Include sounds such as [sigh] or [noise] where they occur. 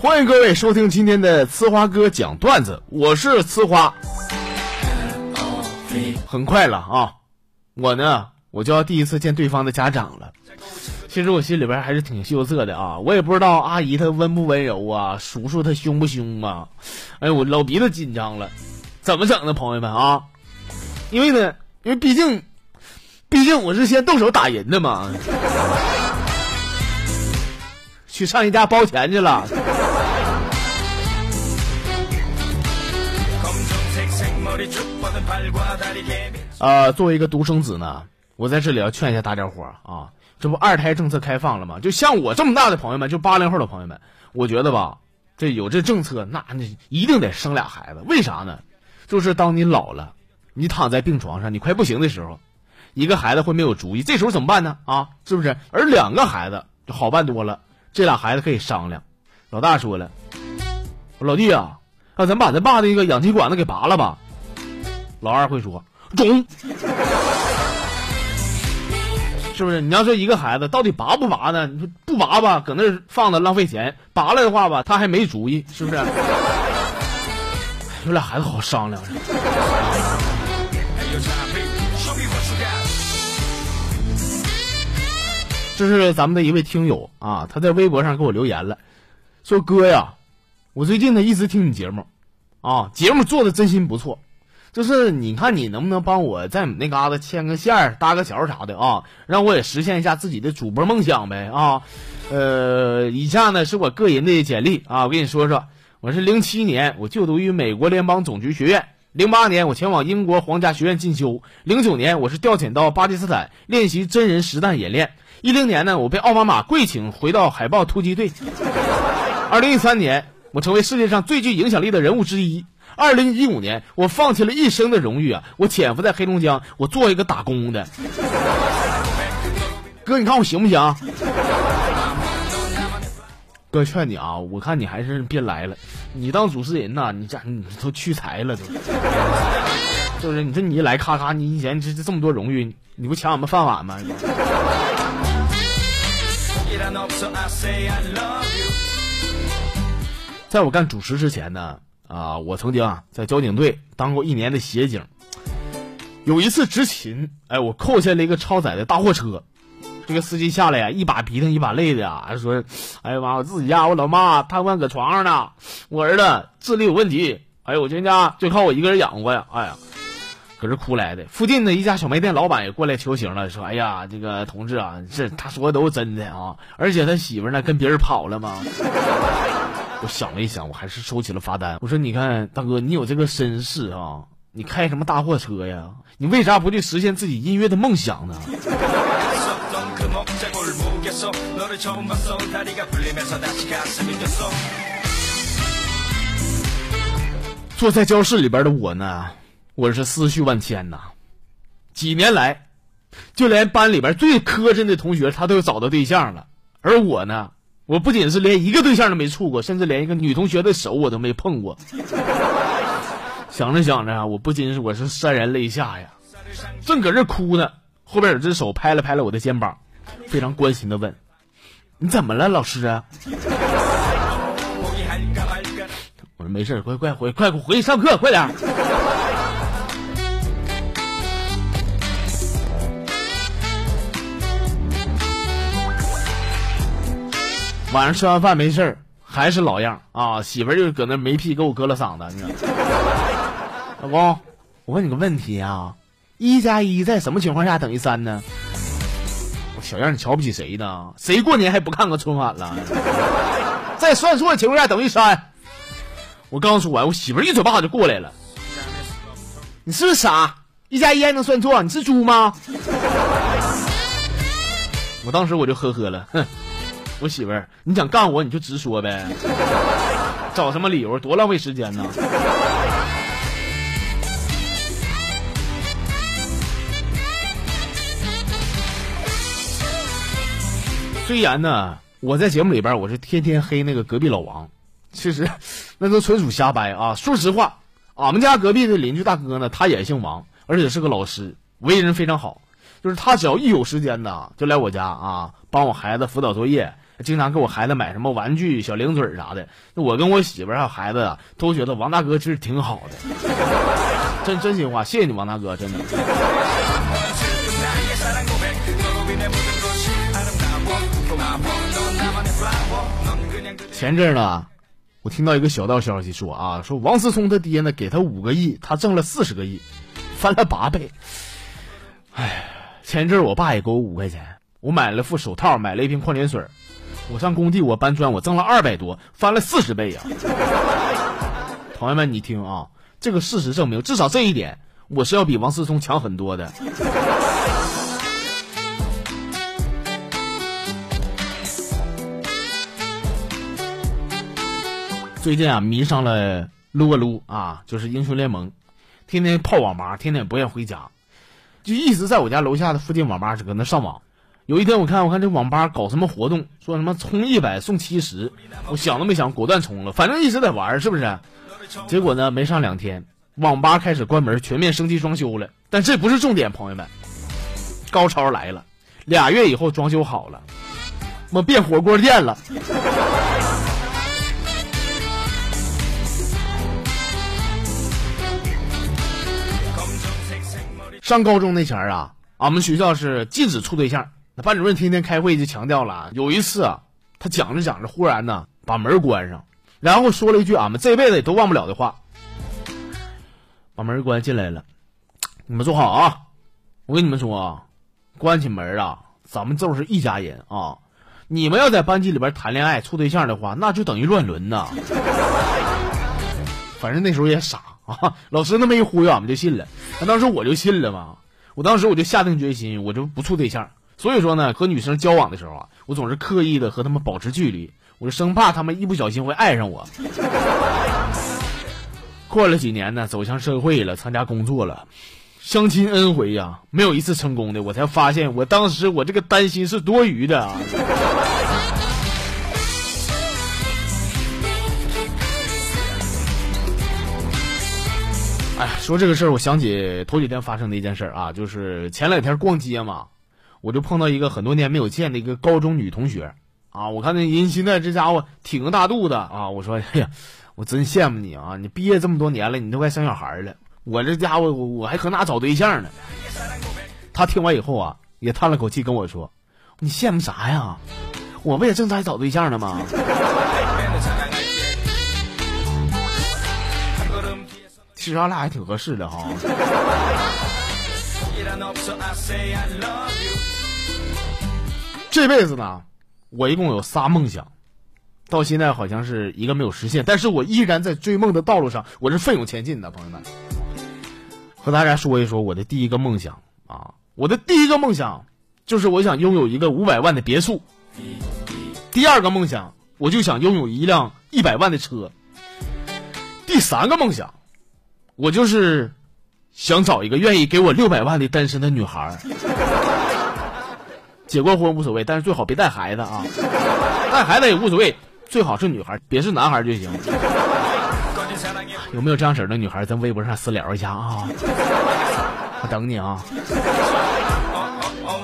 欢迎各位收听今天的呲花哥讲段子，我是呲花。很快了啊，我呢，我就要第一次见对方的家长了。其实我心里边还是挺羞涩的啊，我也不知道阿姨她温不温柔啊，叔叔他凶不凶啊？哎，我老鼻子紧张了，怎么整呢，朋友们啊？因为呢，因为毕竟，毕竟我是先动手打人的嘛，去上一家包钱去了。呃，作为一个独生子呢，我在这里要劝一下大家伙儿啊，这不二胎政策开放了吗？就像我这么大的朋友们，就八零后的朋友们，我觉得吧，这有这政策，那那一定得生俩孩子。为啥呢？就是当你老了，你躺在病床上，你快不行的时候，一个孩子会没有主意，这时候怎么办呢？啊，是不是？而两个孩子就好办多了，这俩孩子可以商量。老大说了，老弟啊，那咱把咱爸那个氧气管子给拔了吧。老二会说中，是不是？你要说一个孩子到底拔不拔呢？你说不拔吧，搁那放着浪费钱；拔了的话吧，他还没主意，是不是？有俩孩子好商量。这是咱们的一位听友啊，他在微博上给我留言了，说哥呀，我最近呢一直听你节目，啊，节目做的真心不错。就是你看你能不能帮我在你那嘎达牵个线儿、搭个桥啥的啊，让我也实现一下自己的主播梦想呗啊。呃，以下呢是我个人的简历啊，我跟你说说，我是零七年我就读于美国联邦总局学院，零八年我前往英国皇家学院进修，零九年我是调遣到巴基斯坦练习真人实弹演练，一零年呢我被奥巴马跪请回到海豹突击队，二零一三年我成为世界上最具影响力的人物之一。二零一五年，我放弃了一生的荣誉啊！我潜伏在黑龙江，我做一个打工的。哥，你看我行不行？哥，劝你啊，我看你还是别来了。你当主持人呐，你这你都屈才了都。是不是？你说你一来，咔咔，你以前这这么多荣誉，你不抢我们饭碗吗？在我干主持之前呢。啊，我曾经啊在交警队当过一年的协警。有一次执勤，哎，我扣下了一个超载的大货车，这个司机下来呀，一把鼻涕一把泪的啊，说：“哎呀妈，我自己家我老妈瘫痪搁床上呢，我儿子智力有问题，哎呦，我全家就靠我一个人养活呀，哎呀，搁这哭来的。”附近的一家小卖店老板也过来求情了，说：“哎呀，这个同志啊，这他说的都是真的啊，而且他媳妇呢跟别人跑了吗？”我想了一想，我还是收起了罚单。我说：“你看，大哥，你有这个身世啊，你开什么大货车呀？你为啥不去实现自己音乐的梦想呢？” [laughs] 坐在教室里边的我呢，我是思绪万千呐。几年来，就连班里边最磕碜的同学，他都找到对象了，而我呢？我不仅是连一个对象都没处过，甚至连一个女同学的手我都没碰过。想着想着，我不禁是我是潸然泪下呀。正搁这哭呢，后边有只手拍了拍了我的肩膀，非常关心的问：“你怎么了，老师？”我说：“没事，快快回，快回去上课，快点。”晚上吃完饭没事儿，还是老样啊！媳妇儿就搁那没屁给我割了嗓子，你知道 [laughs] 老公，我问你个问题啊，一加一在什么情况下等于三呢？我小样，你瞧不起谁呢？谁过年还不看个春晚了？[laughs] 在算错的情况下等于三。我刚说完，我媳妇儿一嘴巴就过来了。你是不是傻？一加一还能算错？你是猪吗？[laughs] 我当时我就呵呵了，哼。我媳妇儿，你想干我你就直说呗，找什么理由？多浪费时间呢！虽然呢，我在节目里边我是天天黑那个隔壁老王，其实那都纯属瞎掰啊！说实话，俺们家隔壁的邻居大哥呢，他也姓王，而且是个老师，为人非常好。就是他只要一有时间呢，就来我家啊，帮我孩子辅导作业。经常给我孩子买什么玩具、小零嘴啥的。我跟我媳妇还有孩子啊，都觉得王大哥其实挺好的。真真心话，谢谢你，王大哥，真的。前阵呢，我听到一个小道消息说啊，说王思聪他爹呢给他五个亿，他挣了四十个亿，翻了八倍。哎，前阵我爸也给我五块钱，我买了副手套，买了一瓶矿泉水。我上工地，我搬砖，我挣了二百多，翻了四十倍呀！[laughs] 朋友们，你听啊，这个事实证明，至少这一点，我是要比王思聪强很多的。[laughs] 最近啊，迷上了撸啊撸啊，就是英雄联盟，天天泡网吧，天天不愿回家，就一直在我家楼下的附近网吧是搁那上网。有一天我看我看这网吧搞什么活动，说什么充一百送七十，我想都没想，果断充了，反正一直在玩，是不是？结果呢，没上两天，网吧开始关门，全面升级装修了。但这不是重点，朋友们，高潮来了，俩月以后装修好了，我变火锅店了。上高中那前儿啊，俺们学校是禁止处对象。班主任天天开会就强调了。有一次啊，他讲着讲着，忽然呢把门关上，然后说了一句俺们这辈子也都忘不了的话。把门关进来了，你们坐好啊！我跟你们说啊，关起门啊，咱们就是一家人啊。你们要在班级里边谈恋爱处对象的话，那就等于乱伦呐。反正那时候也傻。啊！老师那么一忽悠，俺们就信了。那当时我就信了嘛。我当时我就下定决心，我就不处对象。所以说呢，和女生交往的时候啊，我总是刻意的和她们保持距离，我就生怕她们一不小心会爱上我。[laughs] 过了几年呢，走向社会了，参加工作了，相亲 N 回呀，没有一次成功的。我才发现，我当时我这个担心是多余的啊。哎，说这个事儿，我想起头几天发生的一件事啊，就是前两天逛街嘛，我就碰到一个很多年没有见的一个高中女同学啊，我看那人现在这家伙挺个大肚子啊，我说哎呀，我真羡慕你啊，你毕业这么多年了，你都快生小孩了，我这家伙我我还搁哪找对象呢？他听完以后啊，也叹了口气跟我说，你羡慕啥呀？我不也正在找对象呢吗？其实俺俩还挺合适的哈。[laughs] 这辈子呢，我一共有仨梦想，到现在好像是一个没有实现，但是我依然在追梦的道路上，我是奋勇前进的，朋友们。和大家说一说我的第一个梦想啊，我的第一个梦想就是我想拥有一个五百万的别墅。第二个梦想，我就想拥有一辆一百万的车。第三个梦想。我就是想找一个愿意给我六百万的单身的女孩，结过婚无所谓，但是最好别带孩子啊，[laughs] 带孩子也无所谓，最好是女孩，别是男孩就行。有没有这样式的女孩？在微博上私聊一下啊，我等你啊。 어,